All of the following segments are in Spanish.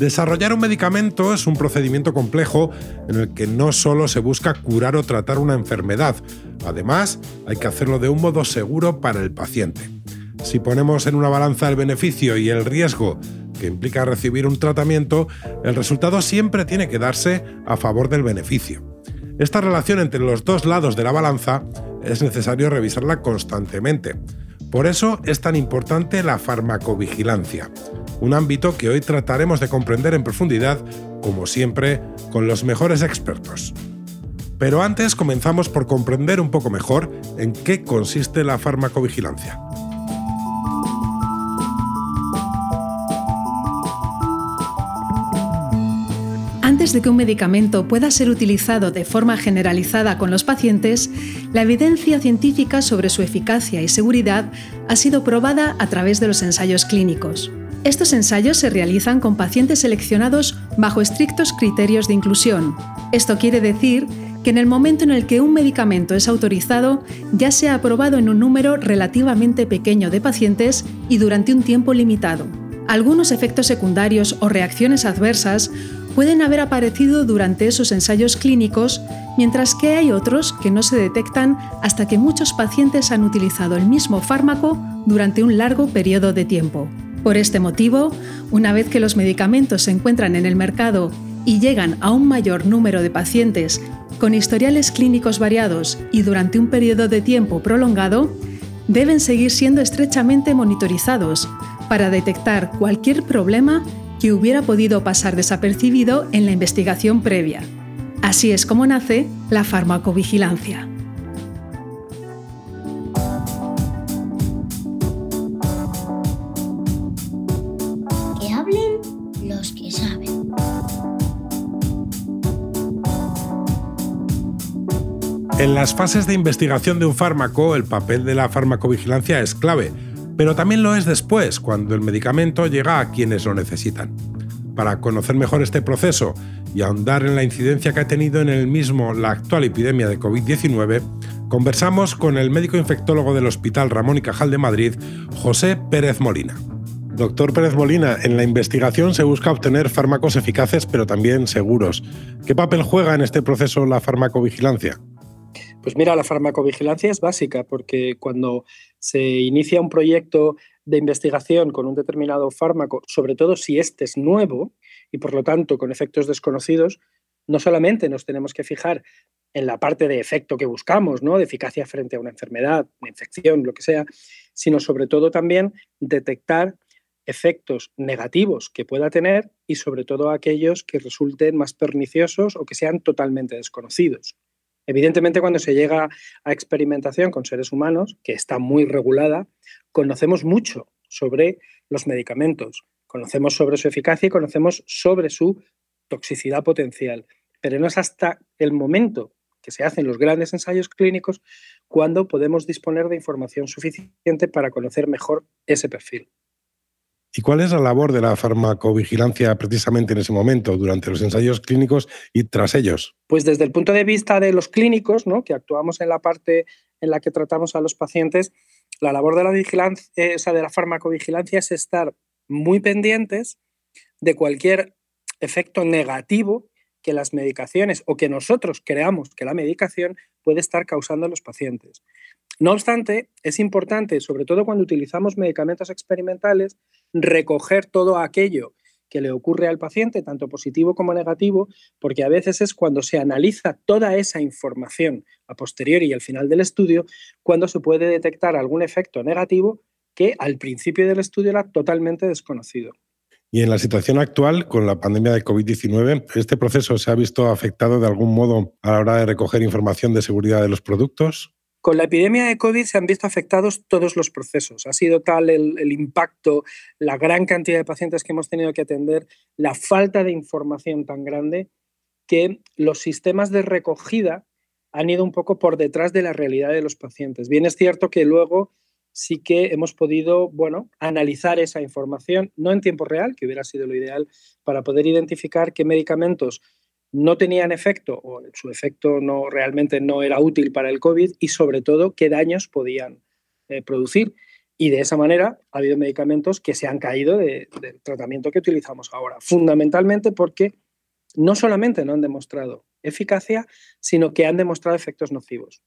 Desarrollar un medicamento es un procedimiento complejo en el que no solo se busca curar o tratar una enfermedad, además hay que hacerlo de un modo seguro para el paciente. Si ponemos en una balanza el beneficio y el riesgo que implica recibir un tratamiento, el resultado siempre tiene que darse a favor del beneficio. Esta relación entre los dos lados de la balanza es necesario revisarla constantemente. Por eso es tan importante la farmacovigilancia, un ámbito que hoy trataremos de comprender en profundidad, como siempre, con los mejores expertos. Pero antes comenzamos por comprender un poco mejor en qué consiste la farmacovigilancia. Antes de que un medicamento pueda ser utilizado de forma generalizada con los pacientes, la evidencia científica sobre su eficacia y seguridad ha sido probada a través de los ensayos clínicos. Estos ensayos se realizan con pacientes seleccionados bajo estrictos criterios de inclusión. Esto quiere decir que en el momento en el que un medicamento es autorizado, ya se ha aprobado en un número relativamente pequeño de pacientes y durante un tiempo limitado. Algunos efectos secundarios o reacciones adversas pueden haber aparecido durante esos ensayos clínicos, mientras que hay otros que no se detectan hasta que muchos pacientes han utilizado el mismo fármaco durante un largo periodo de tiempo. Por este motivo, una vez que los medicamentos se encuentran en el mercado y llegan a un mayor número de pacientes con historiales clínicos variados y durante un periodo de tiempo prolongado, deben seguir siendo estrechamente monitorizados para detectar cualquier problema que hubiera podido pasar desapercibido en la investigación previa. Así es como nace la farmacovigilancia. En las fases de investigación de un fármaco, el papel de la farmacovigilancia es clave pero también lo es después, cuando el medicamento llega a quienes lo necesitan. Para conocer mejor este proceso y ahondar en la incidencia que ha tenido en el mismo la actual epidemia de COVID-19, conversamos con el médico infectólogo del Hospital Ramón y Cajal de Madrid, José Pérez Molina. Doctor Pérez Molina, en la investigación se busca obtener fármacos eficaces pero también seguros. ¿Qué papel juega en este proceso la farmacovigilancia? Pues mira, la farmacovigilancia es básica porque cuando se inicia un proyecto de investigación con un determinado fármaco, sobre todo si este es nuevo y por lo tanto con efectos desconocidos, no solamente nos tenemos que fijar en la parte de efecto que buscamos, ¿no? de eficacia frente a una enfermedad, una infección, lo que sea, sino sobre todo también detectar efectos negativos que pueda tener y sobre todo aquellos que resulten más perniciosos o que sean totalmente desconocidos. Evidentemente, cuando se llega a experimentación con seres humanos, que está muy regulada, conocemos mucho sobre los medicamentos, conocemos sobre su eficacia y conocemos sobre su toxicidad potencial. Pero no es hasta el momento que se hacen los grandes ensayos clínicos cuando podemos disponer de información suficiente para conocer mejor ese perfil. ¿Y cuál es la labor de la farmacovigilancia precisamente en ese momento, durante los ensayos clínicos y tras ellos? Pues desde el punto de vista de los clínicos, ¿no? que actuamos en la parte en la que tratamos a los pacientes, la labor de la vigilancia, eh, de la farmacovigilancia es estar muy pendientes de cualquier efecto negativo que las medicaciones o que nosotros creamos que la medicación puede estar causando a los pacientes. No obstante, es importante, sobre todo cuando utilizamos medicamentos experimentales, recoger todo aquello que le ocurre al paciente, tanto positivo como negativo, porque a veces es cuando se analiza toda esa información a posteriori y al final del estudio, cuando se puede detectar algún efecto negativo que al principio del estudio era totalmente desconocido. Y en la situación actual, con la pandemia de COVID-19, ¿este proceso se ha visto afectado de algún modo a la hora de recoger información de seguridad de los productos? Con la epidemia de COVID se han visto afectados todos los procesos. Ha sido tal el, impacto, la gran cantidad de pacientes que hemos tenido que atender, la falta de información tan grande, que los sistemas de recogida han ido un poco por detrás de la realidad de los pacientes. Bien es cierto que luego sí que hemos podido, bueno, analizar esa información, no en tiempo real, que hubiera sido lo ideal, para poder identificar qué medicamentos no tenían efecto o su efecto no realmente no era útil para el COVID y sobre todo qué daños podían eh, producir. Y de esa manera ha habido medicamentos que se han caído del tratamiento que utilizamos ahora, fundamentalmente porque no solamente no han demostrado eficacia, sino que han demostrado efectos nocivos.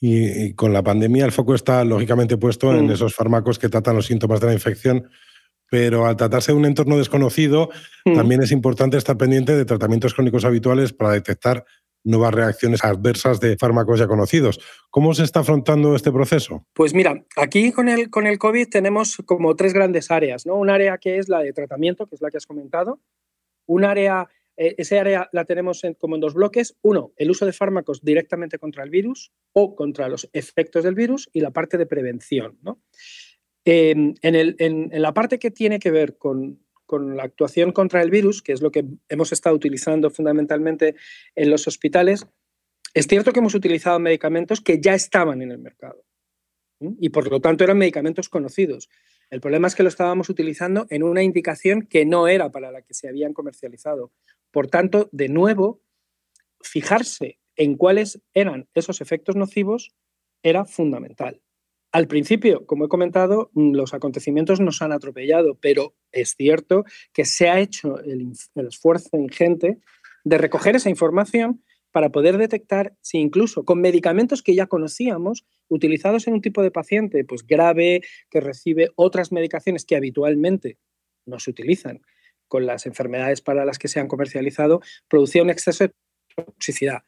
Y, con la pandemia el foco está lógicamente puesto en mm. esos fármacos que tratan los síntomas de la infección, pero al tratarse de un entorno desconocido, mm. también es importante estar pendiente de tratamientos crónicos habituales para detectar nuevas reacciones adversas de fármacos ya conocidos. ¿Cómo se está afrontando este proceso? Pues mira, aquí con el, con el COVID tenemos como tres grandes áreas, ¿no? Un área que es la de tratamiento, que es la que has comentado, un área eh, ese área la tenemos como en dos bloques. Uno, el uso de fármacos directamente contra el virus o contra los efectos del virus y la parte de prevención. En, la parte que tiene que ver con, la actuación contra el virus, que es lo que hemos estado utilizando fundamentalmente en los hospitales, es cierto que hemos utilizado medicamentos que ya estaban en el mercado y por lo tanto eran medicamentos conocidos. El problema es que lo estábamos utilizando en una indicación que no era para la que se habían comercializado. Por tanto, de nuevo, fijarse en cuáles eran esos efectos nocivos era fundamental. Al principio, como he comentado, mm, los acontecimientos nos han atropellado, pero es cierto que se ha hecho el, esfuerzo ingente de recoger esa información para poder detectar si incluso con medicamentos que ya conocíamos, utilizados en un tipo de paciente pues grave, que recibe otras medicaciones que habitualmente no se utilizan, con las enfermedades para las que se han comercializado, producía un exceso de toxicidad.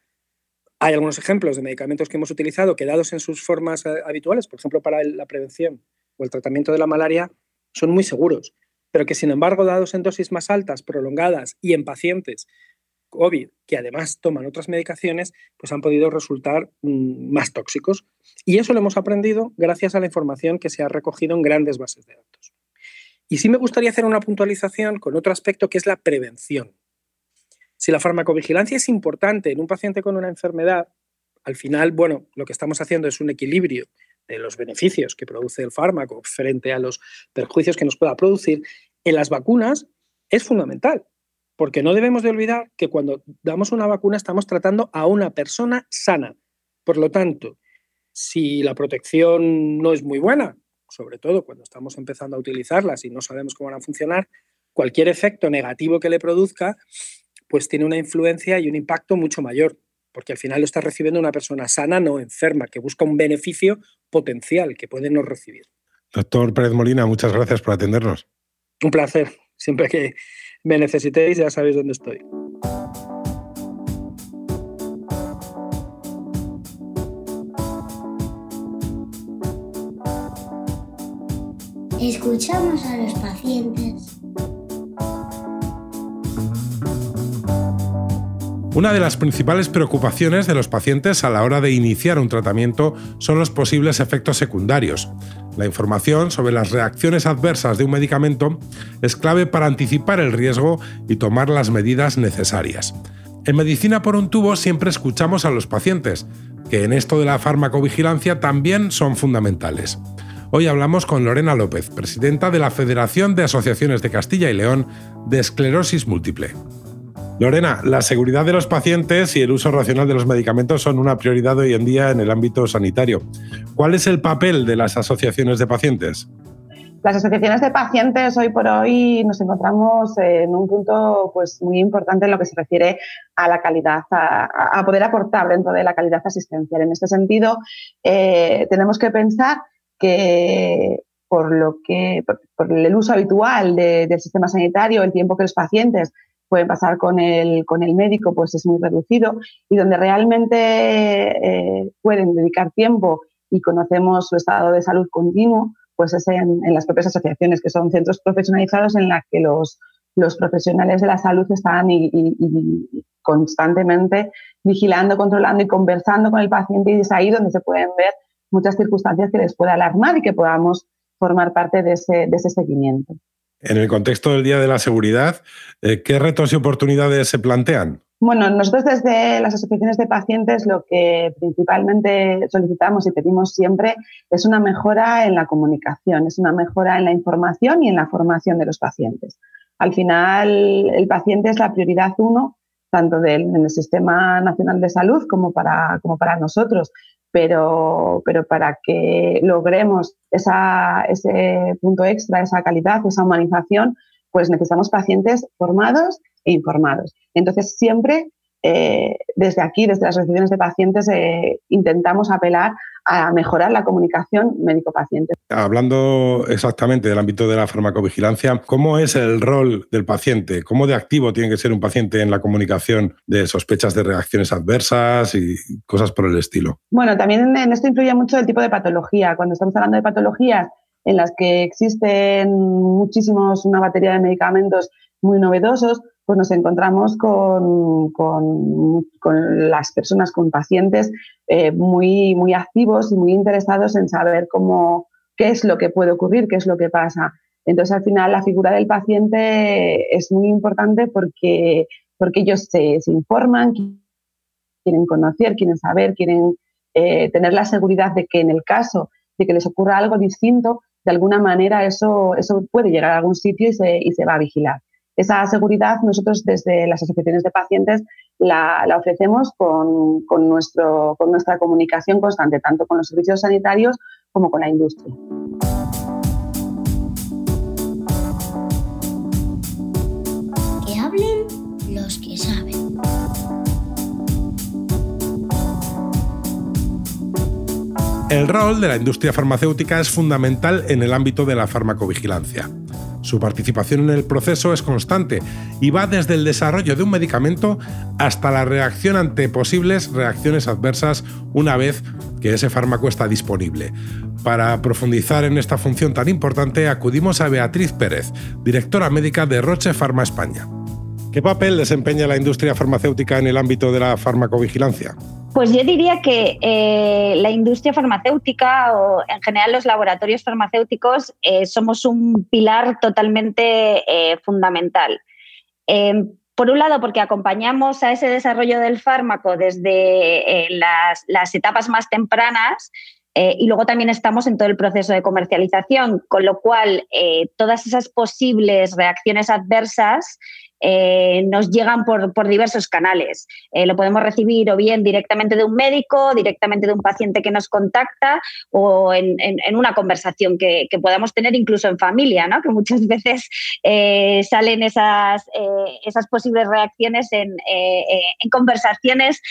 Hay algunos ejemplos de medicamentos que hemos utilizado que dados en sus formas eh, habituales, por ejemplo, para la prevención o el tratamiento de la malaria, son muy seguros, pero que sin embargo, dados en dosis más altas, prolongadas y en pacientes COVID que además toman otras medicaciones, pues han podido resultar mm, más tóxicos. Y eso lo hemos aprendido gracias a la información que se ha recogido en grandes bases de datos. Y sí me gustaría hacer una puntualización con otro aspecto que es la prevención. Si la farmacovigilancia es importante en un paciente con una enfermedad, al final, bueno, lo que estamos haciendo es un equilibrio de los beneficios que produce el fármaco frente a los perjuicios que nos pueda producir. En las vacunas es fundamental, porque no debemos de olvidar que cuando damos una vacuna estamos tratando a una persona sana. Por lo tanto, si la protección no es muy buena, sobre todo cuando estamos empezando a utilizarlas y no sabemos cómo van a funcionar, cualquier efecto negativo que le produzca, pues tiene una influencia y un impacto mucho mayor, porque al final lo está recibiendo una persona sana, no enferma, que busca un beneficio potencial que puede no recibir. Doctor Pérez Molina, muchas gracias por atendernos. Un placer. Siempre que me necesitéis ya sabéis dónde estoy. Escuchamos a los pacientes. Una de las principales preocupaciones de los pacientes a la hora de iniciar un tratamiento son los posibles efectos secundarios. La información sobre las reacciones adversas de un medicamento es clave para anticipar el riesgo y tomar las medidas necesarias. En Medicina por un tubo siempre escuchamos a los pacientes, que en esto de la farmacovigilancia también son fundamentales. Hoy hablamos con Lorena López, presidenta de la Federación de Asociaciones de Castilla y León de Esclerosis Múltiple. Lorena, la seguridad de los pacientes y el uso racional de los medicamentos son una prioridad hoy en día en el ámbito sanitario. ¿Cuál es el papel de las asociaciones de pacientes? Las asociaciones de pacientes hoy por hoy nos encontramos en un punto pues, muy importante en lo que se refiere a la calidad, a, poder aportar dentro de la calidad asistencial. En este sentido, eh, tenemos que pensar que por lo que por, el uso habitual del sistema sanitario, el tiempo que los pacientes pueden pasar con el, con el médico pues es muy reducido y donde realmente eh, pueden dedicar tiempo y conocemos su estado de salud continuo, pues es en, las propias asociaciones, que son centros profesionalizados en los que los, los profesionales de la salud están y, constantemente vigilando, controlando y conversando con el paciente y es ahí donde se pueden ver muchas circunstancias que les pueda alarmar y que podamos formar parte de ese, de ese seguimiento. En el contexto del Día de la Seguridad, eh, ¿qué retos y oportunidades se plantean? Bueno, nosotros desde las asociaciones de pacientes lo que principalmente solicitamos y pedimos siempre es una mejora en la comunicación, es una mejora en la información y en la formación de los pacientes. Al final, el paciente es la prioridad uno, tanto del, en el Sistema Nacional de Salud como para, como para nosotros, pero, pero para que logremos ese punto extra, esa calidad, esa humanización, pues necesitamos pacientes formados e informados. Entonces, siempre eh, desde aquí, desde las asociaciones de pacientes, eh, intentamos apelar a mejorar la comunicación médico-paciente. Hablando exactamente del ámbito de la farmacovigilancia, ¿cómo es el rol del paciente? ¿Cómo de activo tiene que ser un paciente en la comunicación de sospechas de reacciones adversas y cosas por el estilo? Bueno, también en esto influye mucho el tipo de patología. Cuando estamos hablando de patologías en las que existen muchísimos, una batería de medicamentos muy novedosos, pues nos encontramos con, las personas, con pacientes eh, muy, muy activos y muy interesados en saber cómo, qué es lo que puede ocurrir, qué es lo que pasa. Entonces, al final, la figura del paciente es muy importante porque, porque ellos se, informan, quieren conocer, quieren saber, quieren eh, tener la seguridad de que en el caso de que les ocurra algo distinto, de alguna manera eso, eso puede llegar a algún sitio y se, y se va a vigilar. Esa seguridad nosotros desde las asociaciones de pacientes la, ofrecemos con, nuestro, con nuestra comunicación constante, tanto con los servicios sanitarios como con la industria. Que hablen los que saben. El rol de la industria farmacéutica es fundamental en el ámbito de la farmacovigilancia. Su participación en el proceso es constante y va desde el desarrollo de un medicamento hasta la reacción ante posibles reacciones adversas una vez que ese fármaco está disponible. Para profundizar en esta función tan importante acudimos a Beatriz Pérez, directora médica de Roche Pharma España. ¿Qué papel desempeña la industria farmacéutica en el ámbito de la farmacovigilancia? Pues yo diría que eh, la industria farmacéutica o en general los laboratorios farmacéuticos eh, somos un pilar totalmente eh, fundamental. Em, por un lado, porque acompañamos a ese desarrollo del fármaco desde las, las, etapas más tempranas y luego también estamos en todo el proceso de comercialización, con lo cual todas esas posibles reacciones adversas eh, nos llegan por, diversos canales. Eh, lo podemos recibir o bien directamente de un médico, directamente de un paciente que nos contacta o en, una conversación que, podamos tener incluso en familia, ¿no? que muchas veces eh, salen esas, posibles reacciones en conversaciones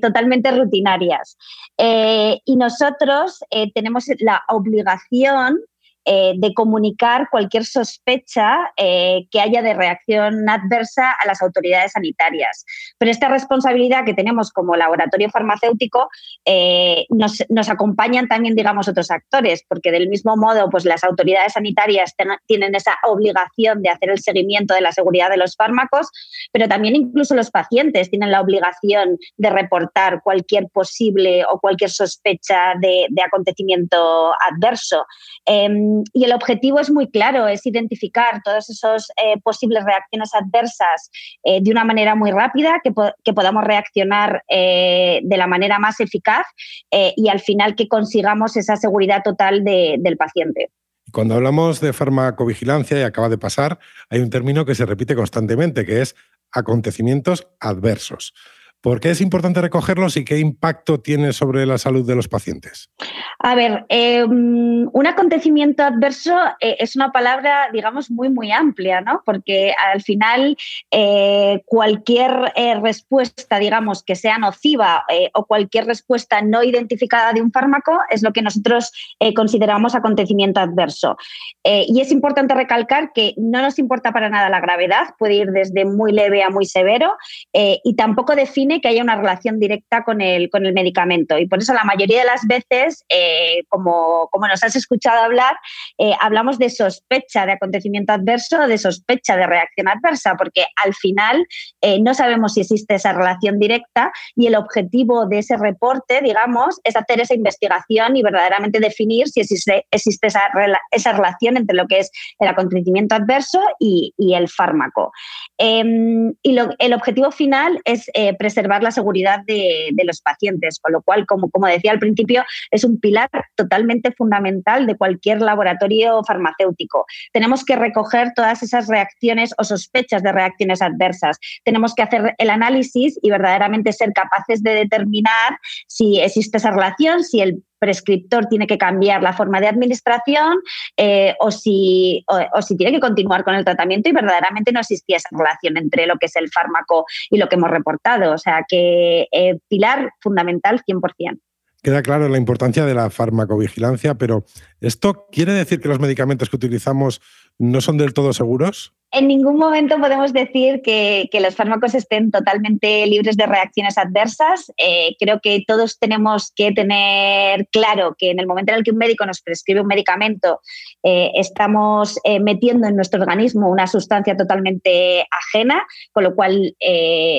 totalmente rutinarias. y nosotros tenemos la obligación eh, de comunicar cualquier sospecha eh, que haya de reacción adversa a las autoridades sanitarias. Pero esta responsabilidad que tenemos como laboratorio farmacéutico eh, nos, acompañan también, digamos, otros actores, porque del mismo modo, pues las autoridades sanitarias tienen esa obligación de hacer el seguimiento de la seguridad de los fármacos, pero también incluso los pacientes tienen la obligación de reportar cualquier posible o cualquier sospecha de, de acontecimiento adverso. Em, y el objetivo es muy claro, es identificar todas esas eh, posibles reacciones adversas eh, de una manera muy rápida, que, podamos reaccionar eh, de la manera más eficaz y al final que consigamos esa seguridad total del paciente. Cuando hablamos de farmacovigilancia, y acaba de pasar, hay un término que se repite constantemente, que es acontecimientos adversos. ¿Por qué es importante recogerlos y qué impacto tiene sobre la salud de los pacientes? A ver, em, un acontecimiento adverso eh, es una palabra, digamos, muy, muy amplia, ¿no? Porque al final eh, cualquier eh, respuesta, digamos, que sea nociva o cualquier respuesta no identificada de un fármaco es lo que nosotros consideramos acontecimiento adverso. y es importante recalcar que no nos importa para nada la gravedad, puede ir desde muy leve a muy severo y tampoco define que haya una relación directa con el, con el medicamento. Y por eso la mayoría de las veces, eh, como, como, nos has escuchado hablar, eh, hablamos de sospecha de acontecimiento adverso o de sospecha de reacción adversa, porque al final eh, no sabemos si existe esa relación directa y el objetivo de ese reporte, digamos, es hacer esa investigación y verdaderamente definir si existe, existe esa, esa relación entre lo que es el acontecimiento adverso y, y el fármaco. Em, y el objetivo final es eh, preservar la seguridad de, los pacientes, con lo cual, como, como decía al principio, es un pilar totalmente fundamental de cualquier laboratorio farmacéutico. Tenemos que recoger todas esas reacciones o sospechas de reacciones adversas. Tenemos que hacer el análisis y verdaderamente ser capaces de determinar si existe esa relación, si el prescriptor tiene que cambiar la forma de administración eh, o, si, o, si tiene que continuar con el tratamiento y verdaderamente no existía esa relación entre lo que es el fármaco y lo que hemos reportado. O sea que eh, pilar fundamental 100%. Queda claro la importancia de la farmacovigilancia, pero ¿esto quiere decir que los medicamentos que utilizamos no son del todo seguros? En ningún momento podemos decir que, los fármacos estén totalmente libres de reacciones adversas. Eh, creo que todos tenemos que tener claro que en el momento en el que un médico nos prescribe un medicamento, eh, estamos eh, metiendo en nuestro organismo una sustancia totalmente ajena, con lo cual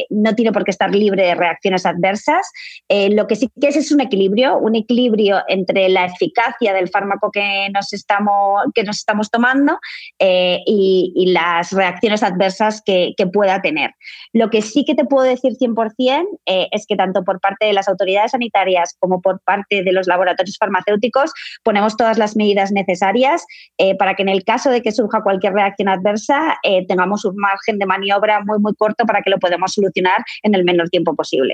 no tiene por qué estar libre de reacciones adversas. lo que sí que es es un equilibrio, un equilibrio entre la eficacia del fármaco que nos estamos, que nos estamos tomando y, y la reacciones adversas que, pueda tener. Lo que sí que te puedo decir 100% eh, es que tanto por parte de las autoridades sanitarias como por parte de los laboratorios farmacéuticos ponemos todas las medidas necesarias eh, para que en el caso de que surja cualquier reacción adversa eh, tengamos un margen de maniobra muy, muy corto para que lo podamos solucionar en el menor tiempo posible.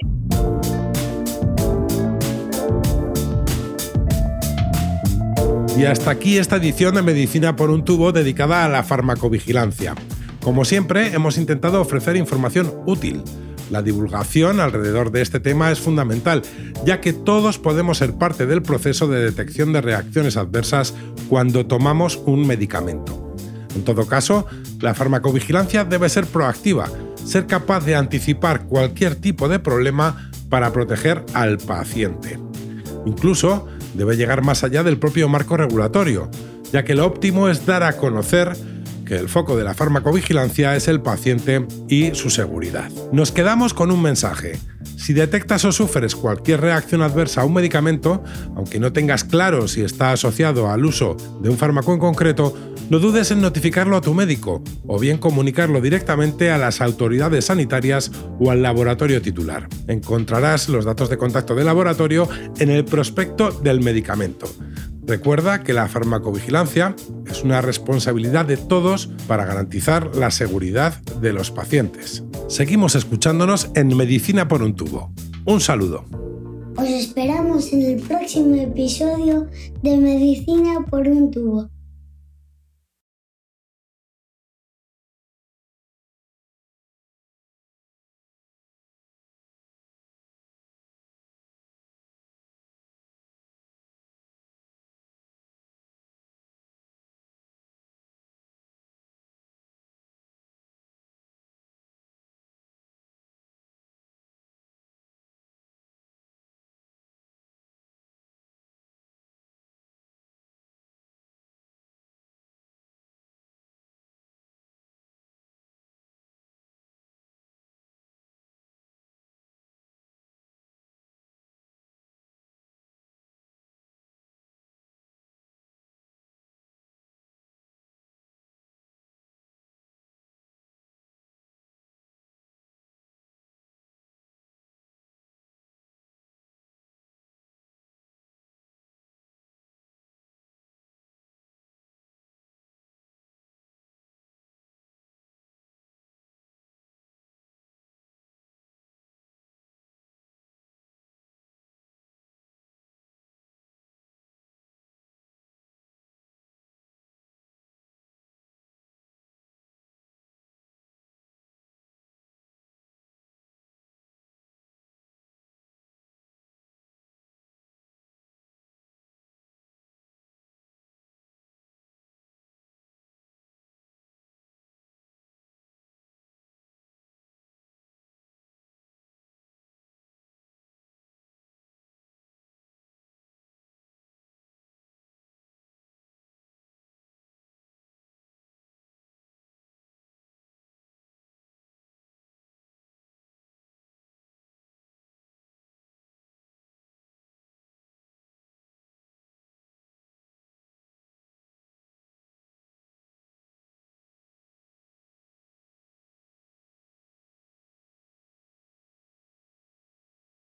Y hasta aquí esta edición de Medicina por un tubo dedicada a la farmacovigilancia. Como siempre, hemos intentado ofrecer información útil. La divulgación alrededor de este tema es fundamental, ya que todos podemos ser parte del proceso de detección de reacciones adversas cuando tomamos un medicamento. En todo caso, la farmacovigilancia debe ser proactiva, ser capaz de anticipar cualquier tipo de problema para proteger al paciente. Incluso debe llegar más allá del propio marco regulatorio, ya que lo óptimo es dar a conocer que el foco de la farmacovigilancia es el paciente y su seguridad. Nos quedamos con un mensaje. Si detectas o sufres cualquier reacción adversa a un medicamento, aunque no tengas claro si está asociado al uso de un fármaco en concreto, no dudes en notificarlo a tu médico o bien comunicarlo directamente a las autoridades sanitarias o al laboratorio titular. Encontrarás los datos de contacto del laboratorio en el prospecto del medicamento. Recuerda que la farmacovigilancia es una responsabilidad de todos para garantizar la seguridad de los pacientes. Seguimos escuchándonos en Medicina por un tubo. Un saludo. Os esperamos en el próximo episodio de Medicina por un tubo.